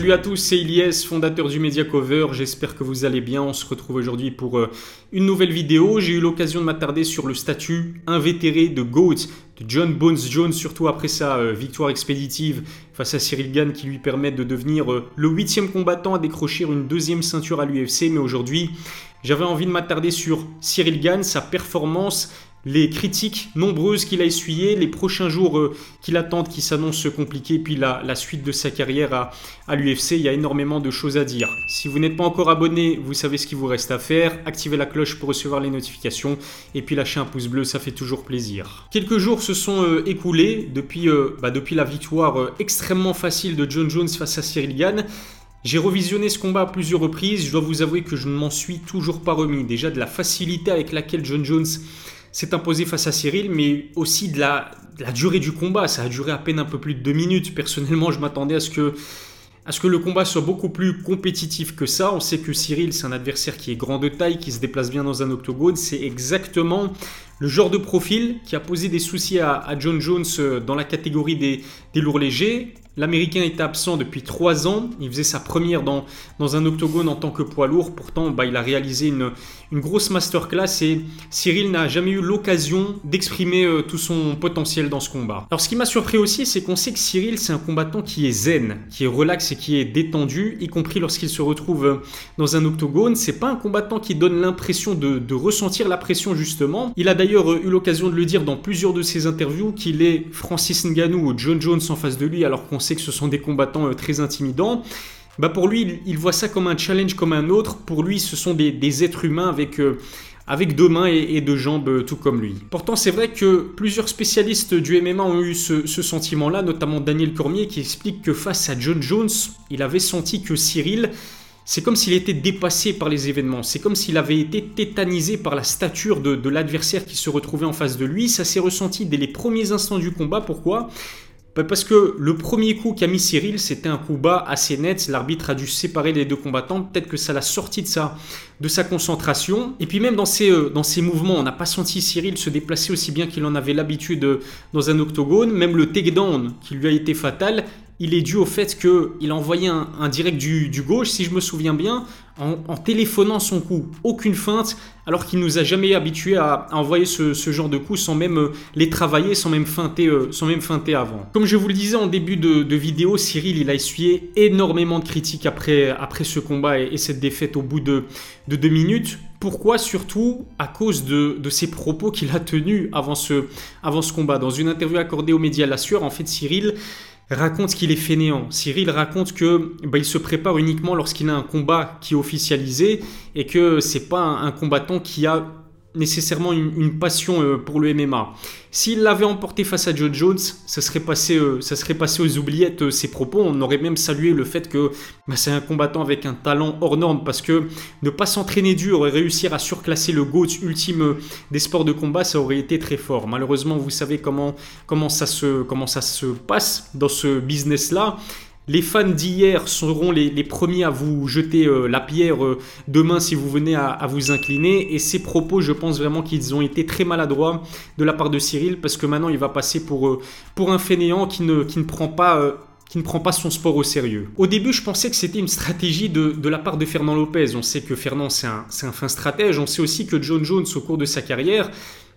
Salut à tous, c'est Ilyes, fondateur du Media Cover. J'espère que vous allez bien. On se retrouve aujourd'hui pour euh, une nouvelle vidéo. J'ai eu l'occasion de m'attarder sur le statut invétéré de GOAT de John Bones Jones, surtout après sa euh, victoire expéditive face à Cyril Gann qui lui permet de devenir euh, le huitième combattant à décrocher une deuxième ceinture à l'UFC. Mais aujourd'hui, j'avais envie de m'attarder sur Cyril Gann, sa performance les critiques nombreuses qu'il a essuyées, les prochains jours euh, qu'il attendent qui s'annoncent compliqués, puis la, suite de sa carrière à, l'UFC, il y a énormément de choses à dire. Si vous n'êtes pas encore abonné, vous savez ce qu'il vous reste à faire, activez la cloche pour recevoir les notifications, et puis lâchez un pouce bleu, ça fait toujours plaisir. Quelques jours se sont euh, écoulés depuis, euh, bah, depuis la victoire extrêmement facile de John Jones face à Cyril Gann. J'ai revisionné ce combat à plusieurs reprises, je dois vous avouer que je ne m'en suis toujours pas remis. Déjà de la facilité avec laquelle John Jones s'est imposé face à Cyril, mais aussi de la, durée du combat. Ça a duré à peine un peu plus de deux minutes. Personnellement, je m'attendais à ce que à ce que le combat soit beaucoup plus compétitif que ça. On sait que Cyril, c'est un adversaire qui est grand de taille, qui se déplace bien dans un octogone. C'est exactement le genre de profil qui a posé des soucis à, John Jones euh, dans la catégorie des, lourds légers. L'Américain était absent depuis trois ans. Il faisait sa première dans, dans un octogone en tant que poids lourd. Pourtant, bah, il a réalisé une, une grosse masterclass et Cyril n'a jamais eu l'occasion d'exprimer euh, tout son potentiel dans ce combat. Alors, ce qui m'a surpris aussi, c'est qu'on sait que Cyril, c'est un combattant qui est zen, qui est relax et qui est détendu, y compris lorsqu'il se retrouve euh, dans un octogone. C'est pas un combattant qui donne l'impression de, de ressentir la pression, justement. Il a d'ailleurs euh, eu l'occasion de le dire dans plusieurs de ses interviews qu'il est Francis Ngannou ou John Jones en face de lui, alors qu'on sait que ce sont des combattants euh, très intimidants. Bah pour lui, il, voit ça comme un challenge comme un autre. Pour lui, ce sont des, êtres humains avec, euh, avec deux mains et, deux jambes, tout comme lui. Pourtant, c'est vrai que plusieurs spécialistes du MMA ont eu ce, ce sentiment-là, notamment Daniel Cormier, qui explique que face à John Jones, il avait senti que Cyril c'est comme s'il était dépassé par les événements, c'est comme s'il avait été tétanisé par la stature de, l'adversaire qui se retrouvait en face de lui. Ça s'est ressenti dès les premiers instants du combat. Pourquoi? Bah, parce que le premier coup qu'a mis Cyril, c'était un coup bas assez net. L'arbitre a dû séparer les deux combattants. Peut-être que ça l'a sorti de sa, de sa concentration. Et puis même dans ses, euh, dans mouvements, on n'a pas senti Cyril se déplacer aussi bien qu'il en avait l'habitude euh, dans un octogone. Même le takedown qui lui a été fatal, il est dû au fait qu'il a envoyé un, direct du, gauche, si je me souviens bien, en, téléphonant son coup. Aucune feinte, alors qu'il nous a jamais habitués à, envoyer ce, genre de coups sans même euh, les travailler, sans même, feinter, euh, sans même feinter avant. Comme je vous le disais en début de, vidéo, Cyril il a essuyé énormément de critiques après, après ce combat et, cette défaite au bout de, deux minutes. Pourquoi? Surtout à cause de, de ses propos qu'il a tenus avant ce, avant ce combat. Dans une interview accordée aux médias La Sueur, en fait, Cyril raconte qu'il est fainéant. Cyril raconte que bah, il se prépare uniquement lorsqu'il a un combat qui est officialisé et que c'est pas un combattant qui a nécessairement une, passion euh, pour le MMA. S'il l'avait emporté face à Joe Jones, ça serait passé, euh, ça serait passé aux oubliettes euh, ses propos. On aurait même salué le fait que bah, c'est un combattant avec un talent hors norme parce que ne pas s'entraîner dur et réussir à surclasser le GOAT ultime des sports de combat, ça aurait été très fort. Malheureusement, vous savez comment, comment, ça, se, comment ça se passe dans ce business-là. Les fans d'hier seront les, premiers à vous jeter euh, la pierre euh, demain si vous venez à, vous incliner. Et ces propos, je pense vraiment qu'ils ont été très maladroits de la part de Cyril parce que maintenant il va passer pour, euh, un fainéant qui ne, prend pas son sport au sérieux. Au début, je pensais que c'était une stratégie de, de, la part de Fernand Lopez. On sait que Fernand, c'est un, un, fin stratège. On sait aussi que John Jones, au cours de sa carrière,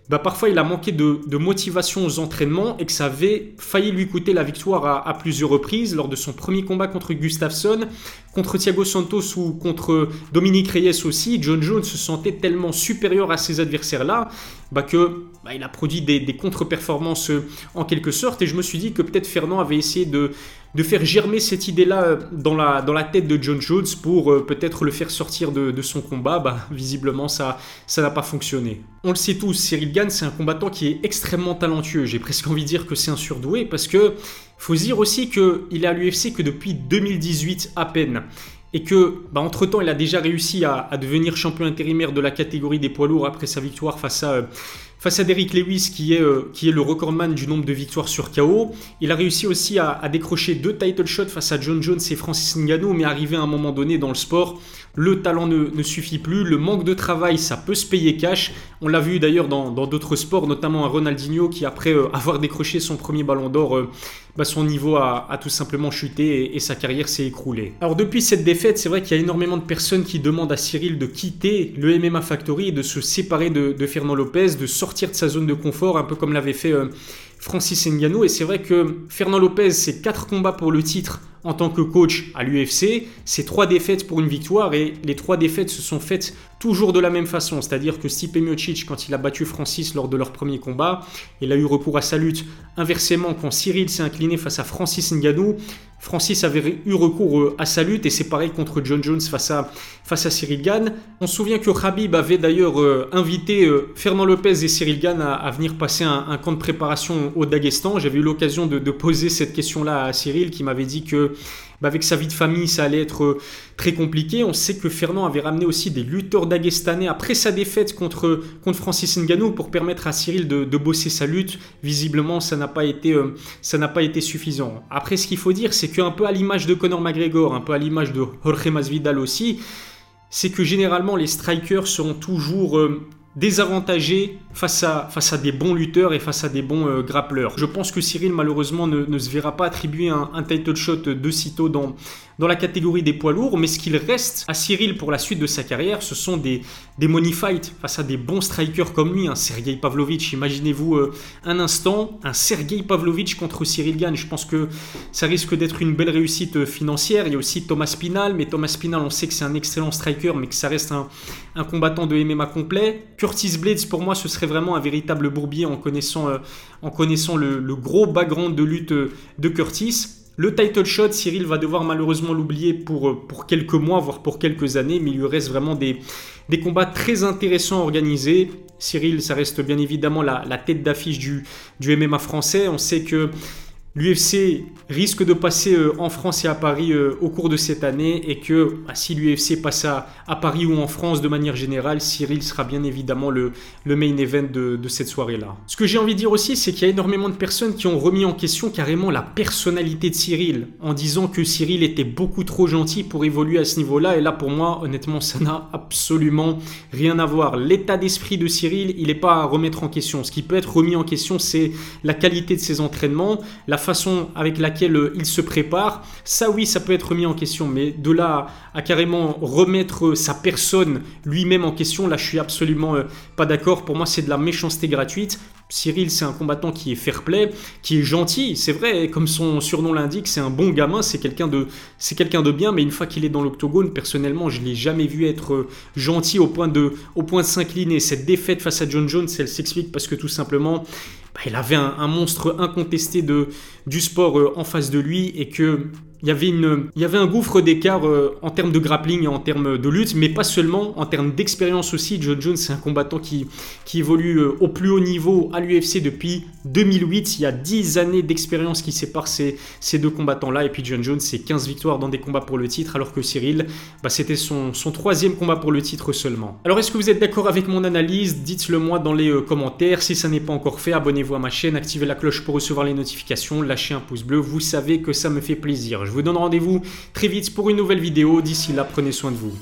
bah, parfois il a manqué de, motivation aux entraînements et que ça avait failli lui coûter la victoire à, plusieurs reprises lors de son premier combat contre Gustafsson, contre Thiago Santos ou contre Dominique Reyes aussi. John Jones se sentait tellement supérieur à ses adversaires-là bah, que bah, il a produit des, des contre-performances en quelque sorte et je me suis dit que peut-être Fernand avait essayé de de faire germer cette idée-là euh, dans la, tête de John Jones pour euh, peut-être le faire sortir de, son combat, bah, visiblement ça ça n'a pas fonctionné. On le sait tous, Cyril Gann c'est un combattant qui est extrêmement talentueux. J'ai presque envie de dire que c'est un surdoué parce que faut dire aussi qu'il est à l'UFC que depuis 2018 à peine et que bah, entre temps il a déjà réussi à, devenir champion intérimaire de la catégorie des poids lourds après sa victoire face à euh, face à Derrick Lewis qui est, euh, qui est le recordman du nombre de victoires sur KO. Il a réussi aussi à, décrocher deux title shots face à John Jones et Francis Ngannou, mais arrivé à un moment donné dans le sport, le talent ne, suffit plus, le manque de travail, ça peut se payer cash. On l'a vu d'ailleurs dans d'autres sports, notamment à Ronaldinho qui après euh, avoir décroché son premier ballon d'or, euh, bah, son niveau a, tout simplement chuté et, sa carrière s'est écroulée. Alors depuis cette défaite, c'est vrai qu'il y a énormément de personnes qui demandent à Cyril de quitter le MMA Factory et de se séparer de, de Fernand Lopez, de sortir de sa zone de confort, un peu comme l'avait fait euh, Francis Ngannou. Et c'est vrai que Fernand Lopez, c'est quatre combats pour le titre en tant que coach à l'UFC, c'est trois défaites pour une victoire et les trois défaites se sont faites toujours de la même façon, c'est-à-dire que Stipe Miocic, quand il a battu Francis lors de leur premier combat, il a eu recours à sa lutte. Inversement, quand Cyril s'est incliné face à Francis Ngannou, Francis avait eu recours euh, à sa lutte et c'est pareil contre John Jones face à, face à Cyril Gann. On se souvient que Khabib avait d'ailleurs euh, invité euh, Fernand Lopez et Cyril Gann à, venir passer un, camp de préparation au Daghestan. J'avais eu l'occasion de, poser cette question-là à Cyril qui m'avait dit que bah, avec sa vie de famille, ça allait être euh, très compliqué. On sait que Fernand avait ramené aussi des lutteurs dagestanais après sa défaite contre, contre Francis Ngannou pour permettre à Cyril de, bosser sa lutte. Visiblement, ça n'a pas, été, euh, ça n'a pas été suffisant. Après, ce qu'il faut dire, c'est qu'un peu à l'image de Conor McGregor, un peu à l'image de Jorge Masvidal aussi, c'est que généralement les strikers seront toujours euh, désavantagé face à, face à des bons lutteurs et face à des bons euh, grappleurs. Je pense que Cyril malheureusement ne, se verra pas attribuer un, un, title shot de sitôt dans, dans la catégorie des poids lourds, mais ce qu'il reste à Cyril pour la suite de sa carrière, ce sont des, des money fights face à des bons strikers comme lui, un Sergei Pavlovich. Imaginez-vous euh, un instant, un Sergei Pavlovich contre Cyril Gann. Je pense que ça risque d'être une belle réussite euh, financière. Il y a aussi Thomas Spinal, mais Thomas Spinal, on sait que c'est un excellent striker, mais que ça reste un, un, combattant de MMA complet. Curtis Blades, pour moi, ce serait vraiment un véritable bourbier en connaissant, euh, en connaissant le, le, gros background de lutte de Curtis. Le title shot, Cyril va devoir malheureusement l'oublier pour, euh, pour quelques mois, voire pour quelques années, mais il lui reste vraiment des, combats très intéressants à organiser. Cyril, ça reste bien évidemment la, la tête d'affiche du MMA français. On sait que l'UFC risque de passer euh, en France et à Paris euh, au cours de cette année et que bah, si l'UFC passe à, Paris ou en France de manière générale, Cyril sera bien évidemment le, le main event de, cette soirée-là. Ce que j'ai envie de dire aussi, c'est qu'il y a énormément de personnes qui ont remis en question carrément la personnalité de Cyril en disant que Cyril était beaucoup trop gentil pour évoluer à ce niveau-là et là pour moi honnêtement ça n'a absolument rien à voir. L'état d'esprit de Cyril, il n'est pas à remettre en question. Ce qui peut être remis en question, c'est la qualité de ses entraînements, la façon avec laquelle euh, il se prépare, ça oui, ça peut être remis en question, mais de là à, carrément remettre sa personne lui-même en question, là je suis absolument euh, pas d'accord. Pour moi, c'est de la méchanceté gratuite. Cyril, c'est un combattant qui est fair-play, qui est gentil, c'est vrai, comme son surnom l'indique, c'est un bon gamin, c'est quelqu'un de, c'est de bien, mais une fois qu'il est dans l'octogone, personnellement, je l'ai jamais vu être euh, gentil au point de, au point de s'incliner. Cette défaite face à John Jones, elle s'explique parce que tout simplement, bah, il avait un, monstre incontesté de, du sport euh, en face de lui et que il y avait, une, il y avait un gouffre d'écart euh, en termes de grappling et en termes de lutte, mais pas seulement, en termes d'expérience aussi. John Jones, c'est un combattant qui, qui évolue euh, au plus haut niveau à l'UFC depuis 2008. Il y a 10 années d'expérience qui séparent ces, ces deux combattants-là. Et puis John Jones, c'est 15 victoires dans des combats pour le titre, alors que Cyril, bah, c'était son, son troisième combat pour le titre seulement. Alors, est-ce que vous êtes d'accord avec mon analyse? Dites-le moi dans les euh, commentaires. Si ça n'est pas encore fait, abonnez-vous à ma chaîne, activez la cloche pour recevoir les notifications, lâchez un pouce bleu. Vous savez que ça me fait plaisir. Vous donne rendez-vous très vite pour une nouvelle vidéo. D'ici là, prenez soin de vous.